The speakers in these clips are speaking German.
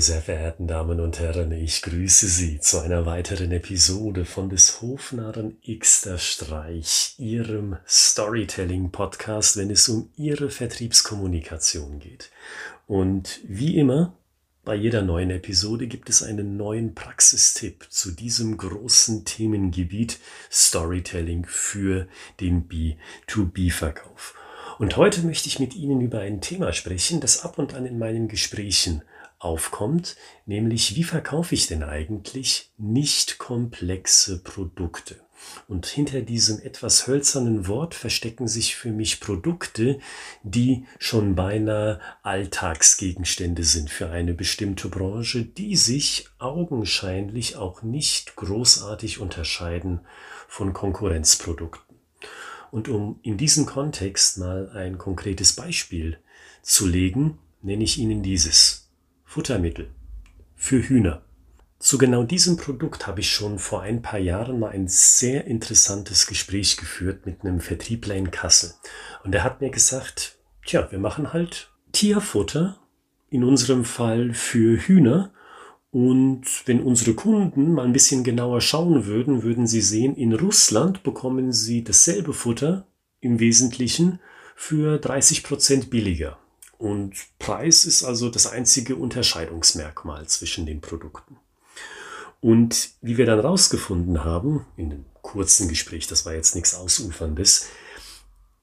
Meine sehr verehrten Damen und Herren, ich grüße Sie zu einer weiteren Episode von des Hofnarren Xter Streich, Ihrem Storytelling-Podcast, wenn es um Ihre Vertriebskommunikation geht. Und wie immer, bei jeder neuen Episode gibt es einen neuen Praxistipp zu diesem großen Themengebiet Storytelling für den B2B-Verkauf. Und heute möchte ich mit Ihnen über ein Thema sprechen, das ab und an in meinen Gesprächen aufkommt, nämlich wie verkaufe ich denn eigentlich nicht komplexe Produkte? Und hinter diesem etwas hölzernen Wort verstecken sich für mich Produkte, die schon beinahe Alltagsgegenstände sind für eine bestimmte Branche, die sich augenscheinlich auch nicht großartig unterscheiden von Konkurrenzprodukten. Und um in diesem Kontext mal ein konkretes Beispiel zu legen, nenne ich Ihnen dieses. Futtermittel für Hühner. Zu genau diesem Produkt habe ich schon vor ein paar Jahren mal ein sehr interessantes Gespräch geführt mit einem Vertriebler in Kassel. Und er hat mir gesagt, tja, wir machen halt Tierfutter, in unserem Fall für Hühner. Und wenn unsere Kunden mal ein bisschen genauer schauen würden, würden sie sehen, in Russland bekommen sie dasselbe Futter im Wesentlichen für 30 Prozent billiger. Und Preis ist also das einzige Unterscheidungsmerkmal zwischen den Produkten. Und wie wir dann rausgefunden haben, in einem kurzen Gespräch, das war jetzt nichts Ausuferndes,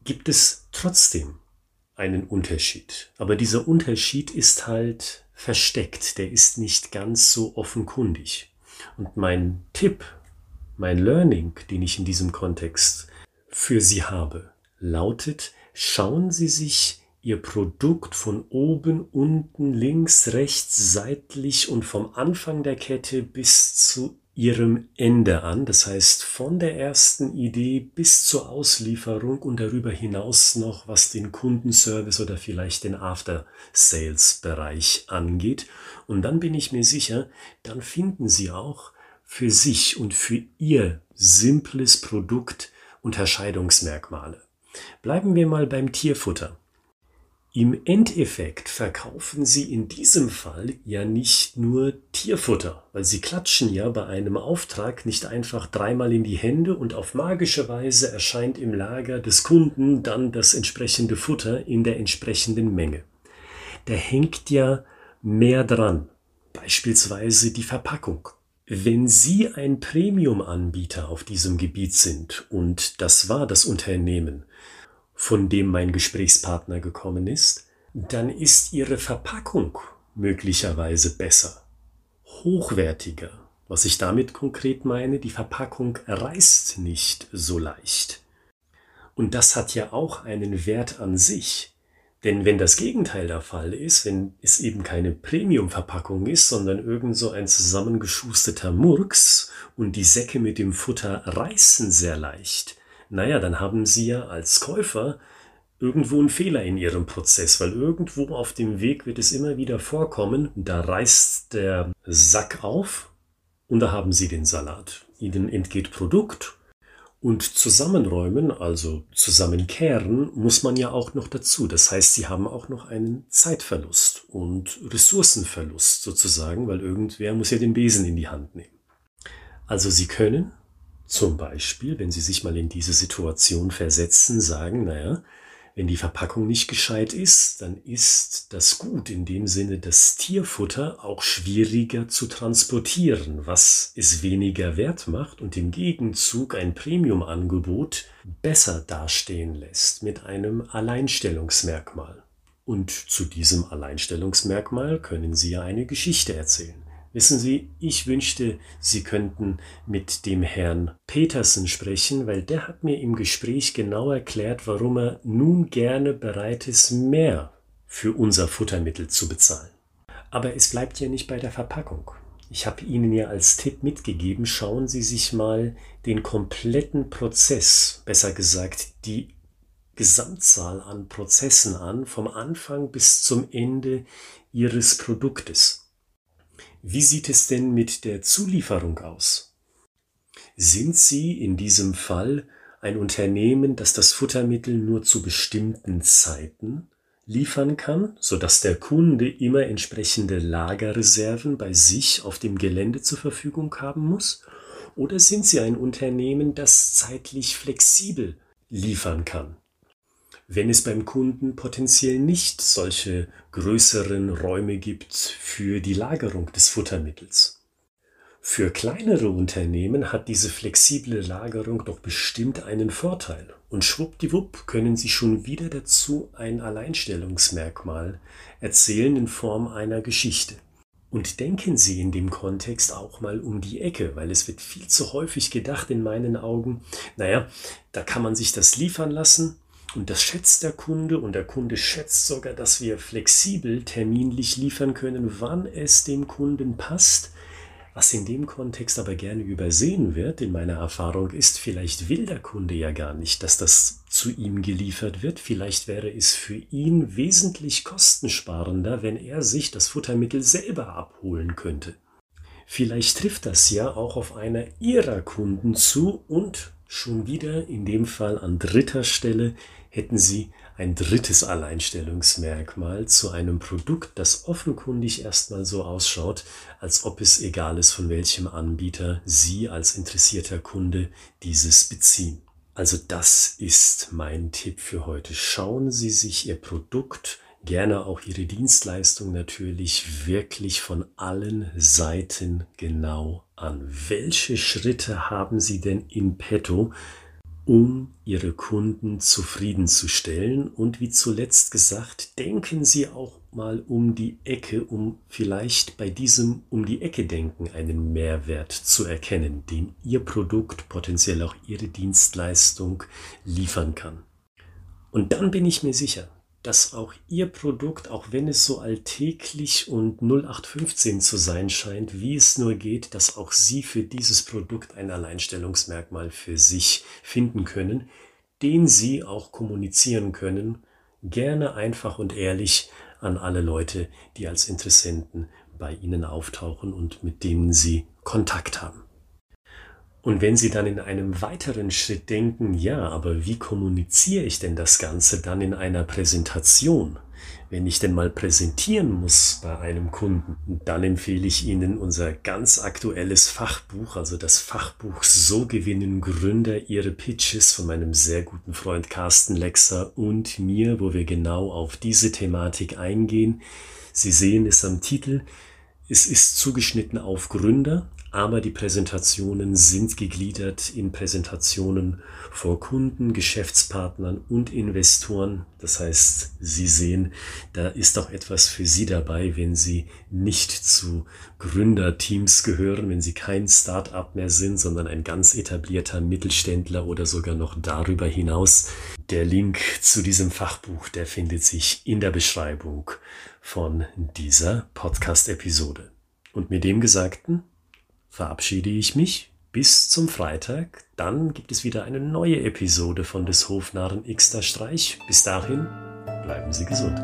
gibt es trotzdem einen Unterschied. Aber dieser Unterschied ist halt versteckt, der ist nicht ganz so offenkundig. Und mein Tipp, mein Learning, den ich in diesem Kontext für Sie habe, lautet, schauen Sie sich ihr Produkt von oben, unten, links, rechts, seitlich und vom Anfang der Kette bis zu ihrem Ende an. Das heißt, von der ersten Idee bis zur Auslieferung und darüber hinaus noch, was den Kundenservice oder vielleicht den After-Sales-Bereich angeht. Und dann bin ich mir sicher, dann finden Sie auch für sich und für Ihr simples Produkt Unterscheidungsmerkmale. Bleiben wir mal beim Tierfutter. Im Endeffekt verkaufen sie in diesem Fall ja nicht nur Tierfutter, weil sie klatschen ja bei einem Auftrag nicht einfach dreimal in die Hände und auf magische Weise erscheint im Lager des Kunden dann das entsprechende Futter in der entsprechenden Menge. Da hängt ja mehr dran, beispielsweise die Verpackung. Wenn Sie ein Premium-Anbieter auf diesem Gebiet sind, und das war das Unternehmen, von dem mein Gesprächspartner gekommen ist, dann ist ihre Verpackung möglicherweise besser, hochwertiger. Was ich damit konkret meine, die Verpackung reißt nicht so leicht. Und das hat ja auch einen Wert an sich. Denn wenn das Gegenteil der Fall ist, wenn es eben keine Premium-Verpackung ist, sondern irgend so ein zusammengeschusterter Murks und die Säcke mit dem Futter reißen sehr leicht, naja, dann haben Sie ja als Käufer irgendwo einen Fehler in Ihrem Prozess, weil irgendwo auf dem Weg wird es immer wieder vorkommen, da reißt der Sack auf und da haben Sie den Salat. Ihnen entgeht Produkt und zusammenräumen, also zusammenkehren, muss man ja auch noch dazu. Das heißt, Sie haben auch noch einen Zeitverlust und Ressourcenverlust sozusagen, weil irgendwer muss ja den Besen in die Hand nehmen. Also Sie können zum Beispiel, wenn Sie sich mal in diese Situation versetzen, sagen, naja, wenn die Verpackung nicht gescheit ist, dann ist das Gut in dem Sinne das Tierfutter auch schwieriger zu transportieren, was es weniger wert macht und im Gegenzug ein Premium-Angebot besser dastehen lässt mit einem Alleinstellungsmerkmal. Und zu diesem Alleinstellungsmerkmal können Sie ja eine Geschichte erzählen. Wissen Sie, ich wünschte, Sie könnten mit dem Herrn Petersen sprechen, weil der hat mir im Gespräch genau erklärt, warum er nun gerne bereit ist, mehr für unser Futtermittel zu bezahlen. Aber es bleibt ja nicht bei der Verpackung. Ich habe Ihnen ja als Tipp mitgegeben, schauen Sie sich mal den kompletten Prozess, besser gesagt die Gesamtzahl an Prozessen an, vom Anfang bis zum Ende Ihres Produktes. Wie sieht es denn mit der Zulieferung aus? Sind Sie in diesem Fall ein Unternehmen, das das Futtermittel nur zu bestimmten Zeiten liefern kann, sodass der Kunde immer entsprechende Lagerreserven bei sich auf dem Gelände zur Verfügung haben muss? Oder sind Sie ein Unternehmen, das zeitlich flexibel liefern kann? Wenn es beim Kunden potenziell nicht solche größeren Räume gibt für die Lagerung des Futtermittels. Für kleinere Unternehmen hat diese flexible Lagerung doch bestimmt einen Vorteil. Und schwuppdiwupp können sie schon wieder dazu ein Alleinstellungsmerkmal erzählen in Form einer Geschichte. Und denken Sie in dem Kontext auch mal um die Ecke, weil es wird viel zu häufig gedacht in meinen Augen, naja, da kann man sich das liefern lassen und das schätzt der Kunde und der Kunde schätzt sogar, dass wir flexibel terminlich liefern können, wann es dem Kunden passt was in dem Kontext aber gerne übersehen wird, in meiner Erfahrung, ist, vielleicht will der Kunde ja gar nicht, dass das zu ihm geliefert wird. Vielleicht wäre es für ihn wesentlich kostensparender, wenn er sich das Futtermittel selber abholen könnte. Vielleicht trifft das ja auch auf einer Ihrer Kunden zu und schon wieder in dem Fall an dritter Stelle hätten Sie ein drittes Alleinstellungsmerkmal zu einem Produkt, das offenkundig erstmal so ausschaut, als ob es egal ist, von welchem Anbieter Sie als interessierter Kunde dieses beziehen. Also das ist mein Tipp für heute. Schauen Sie sich Ihr Produkt, gerne auch Ihre Dienstleistung natürlich wirklich von allen Seiten genau an. Welche Schritte haben Sie denn in petto, um Ihre Kunden zufriedenzustellen. Und wie zuletzt gesagt, denken Sie auch mal um die Ecke, um vielleicht bei diesem um die Ecke denken einen Mehrwert zu erkennen, den Ihr Produkt, potenziell auch Ihre Dienstleistung liefern kann. Und dann bin ich mir sicher, dass auch Ihr Produkt, auch wenn es so alltäglich und 0815 zu sein scheint, wie es nur geht, dass auch Sie für dieses Produkt ein Alleinstellungsmerkmal für sich finden können, den Sie auch kommunizieren können, gerne einfach und ehrlich an alle Leute, die als Interessenten bei Ihnen auftauchen und mit denen Sie Kontakt haben. Und wenn Sie dann in einem weiteren Schritt denken, ja, aber wie kommuniziere ich denn das Ganze dann in einer Präsentation? Wenn ich denn mal präsentieren muss bei einem Kunden, dann empfehle ich Ihnen unser ganz aktuelles Fachbuch, also das Fachbuch So gewinnen Gründer ihre Pitches von meinem sehr guten Freund Carsten Lexer und mir, wo wir genau auf diese Thematik eingehen. Sie sehen es am Titel. Es ist zugeschnitten auf Gründer, aber die Präsentationen sind gegliedert in Präsentationen vor Kunden, Geschäftspartnern und Investoren. Das heißt, Sie sehen, da ist auch etwas für Sie dabei, wenn Sie nicht zu Gründerteams gehören, wenn Sie kein Start-up mehr sind, sondern ein ganz etablierter Mittelständler oder sogar noch darüber hinaus. Der Link zu diesem Fachbuch, der findet sich in der Beschreibung von dieser Podcast-Episode. Und mit dem Gesagten verabschiede ich mich bis zum Freitag. Dann gibt es wieder eine neue Episode von des Hofnarren Xter Streich. Bis dahin, bleiben Sie gesund.